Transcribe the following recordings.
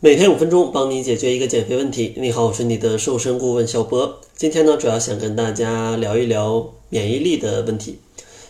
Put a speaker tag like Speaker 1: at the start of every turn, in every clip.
Speaker 1: 每天五分钟，帮你解决一个减肥问题。你好，我是你的瘦身顾问小博。今天呢，主要想跟大家聊一聊免疫力的问题。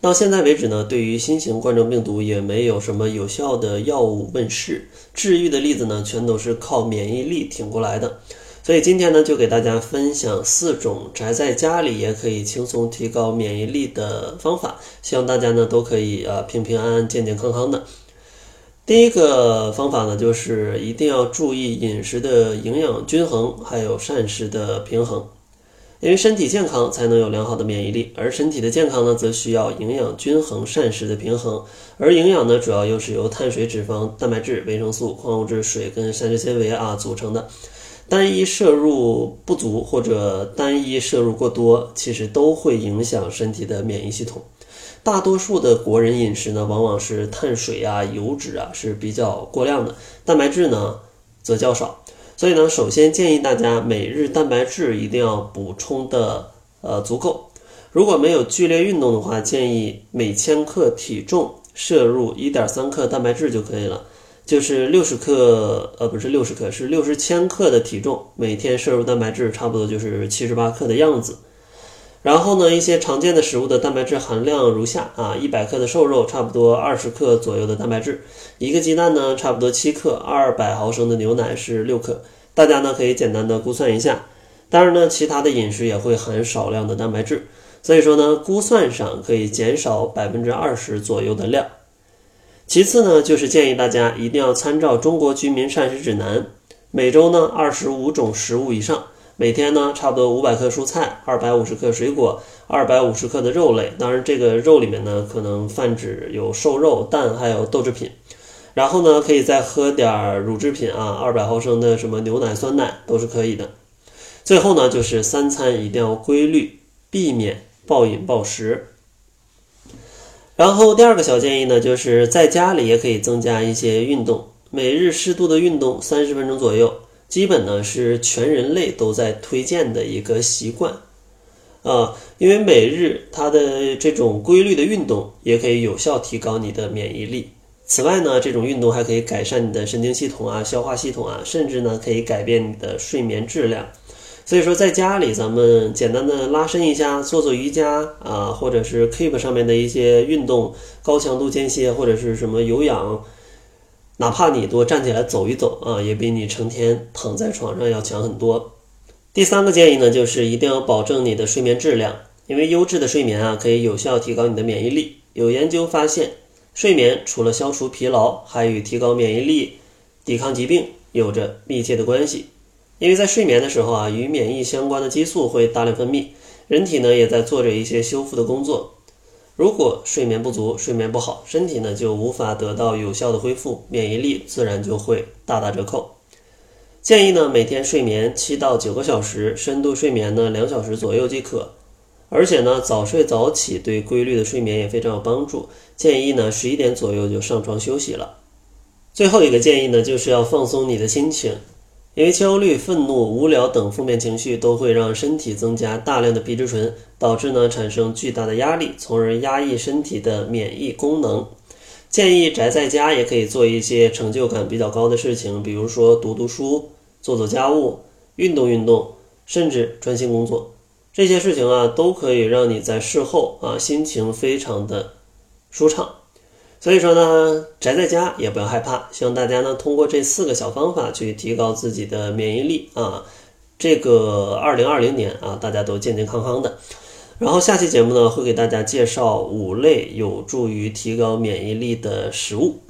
Speaker 1: 到现在为止呢，对于新型冠状病毒也没有什么有效的药物问世，治愈的例子呢，全都是靠免疫力挺过来的。所以今天呢，就给大家分享四种宅在家里也可以轻松提高免疫力的方法，希望大家呢都可以呃平平安安、健健康康的。第一个方法呢，就是一定要注意饮食的营养均衡，还有膳食的平衡。因为身体健康才能有良好的免疫力，而身体的健康呢，则需要营养均衡、膳食的平衡。而营养呢，主要又是由碳水、脂肪、蛋白质、维生素、矿物质、水跟膳食纤维啊组成的。单一摄入不足或者单一摄入过多，其实都会影响身体的免疫系统。大多数的国人饮食呢，往往是碳水啊、油脂啊是比较过量的，蛋白质呢则较少。所以呢，首先建议大家每日蛋白质一定要补充的呃足够。如果没有剧烈运动的话，建议每千克体重摄入一点三克蛋白质就可以了。就是六十克呃不是六十克，是六十千克的体重，每天摄入蛋白质差不多就是七十八克的样子。然后呢，一些常见的食物的蛋白质含量如下啊：一百克的瘦肉，差不多二十克左右的蛋白质；一个鸡蛋呢，差不多七克；二百毫升的牛奶是六克。大家呢可以简单的估算一下。当然呢，其他的饮食也会含少量的蛋白质，所以说呢，估算上可以减少百分之二十左右的量。其次呢，就是建议大家一定要参照《中国居民膳食指南》，每周呢二十五种食物以上。每天呢，差不多五百克蔬菜，二百五十克水果，二百五十克的肉类。当然，这个肉里面呢，可能泛指有瘦肉、蛋，还有豆制品。然后呢，可以再喝点儿乳制品啊，二百毫升的什么牛奶、酸奶都是可以的。最后呢，就是三餐一定要规律，避免暴饮暴食。然后第二个小建议呢，就是在家里也可以增加一些运动，每日适度的运动三十分钟左右。基本呢是全人类都在推荐的一个习惯，啊，因为每日它的这种规律的运动也可以有效提高你的免疫力。此外呢，这种运动还可以改善你的神经系统啊、消化系统啊，甚至呢可以改变你的睡眠质量。所以说，在家里咱们简单的拉伸一下，做做瑜伽啊，或者是 Keep 上面的一些运动，高强度间歇或者是什么有氧。哪怕你多站起来走一走啊，也比你成天躺在床上要强很多。第三个建议呢，就是一定要保证你的睡眠质量，因为优质的睡眠啊，可以有效提高你的免疫力。有研究发现，睡眠除了消除疲劳，还与提高免疫力、抵抗疾病有着密切的关系。因为在睡眠的时候啊，与免疫相关的激素会大量分泌，人体呢也在做着一些修复的工作。如果睡眠不足、睡眠不好，身体呢就无法得到有效的恢复，免疫力自然就会大打折扣。建议呢每天睡眠七到九个小时，深度睡眠呢两小时左右即可。而且呢早睡早起对规律的睡眠也非常有帮助。建议呢十一点左右就上床休息了。最后一个建议呢就是要放松你的心情。因为焦虑、愤怒、无聊等负面情绪都会让身体增加大量的皮质醇，导致呢产生巨大的压力，从而压抑身体的免疫功能。建议宅在家也可以做一些成就感比较高的事情，比如说读读书、做做家务、运动运动，甚至专心工作。这些事情啊，都可以让你在事后啊心情非常的舒畅。所以说呢，宅在家也不要害怕，希望大家呢通过这四个小方法去提高自己的免疫力啊。这个二零二零年啊，大家都健健康康的。然后下期节目呢，会给大家介绍五类有助于提高免疫力的食物。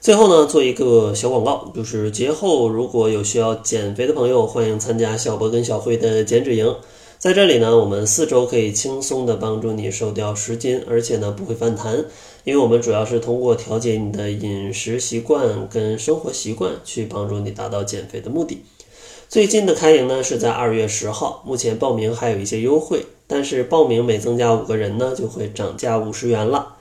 Speaker 1: 最后呢，做一个小广告，就是节后如果有需要减肥的朋友，欢迎参加小博跟小慧的减脂营。在这里呢，我们四周可以轻松的帮助你瘦掉十斤，而且呢不会反弹，因为我们主要是通过调节你的饮食习惯跟生活习惯，去帮助你达到减肥的目的。最近的开营呢是在二月十号，目前报名还有一些优惠，但是报名每增加五个人呢就会涨价五十元了。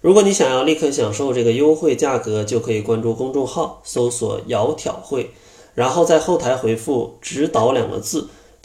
Speaker 1: 如果你想要立刻享受这个优惠价格，就可以关注公众号，搜索“窈窕会”，然后在后台回复“指导”两个字。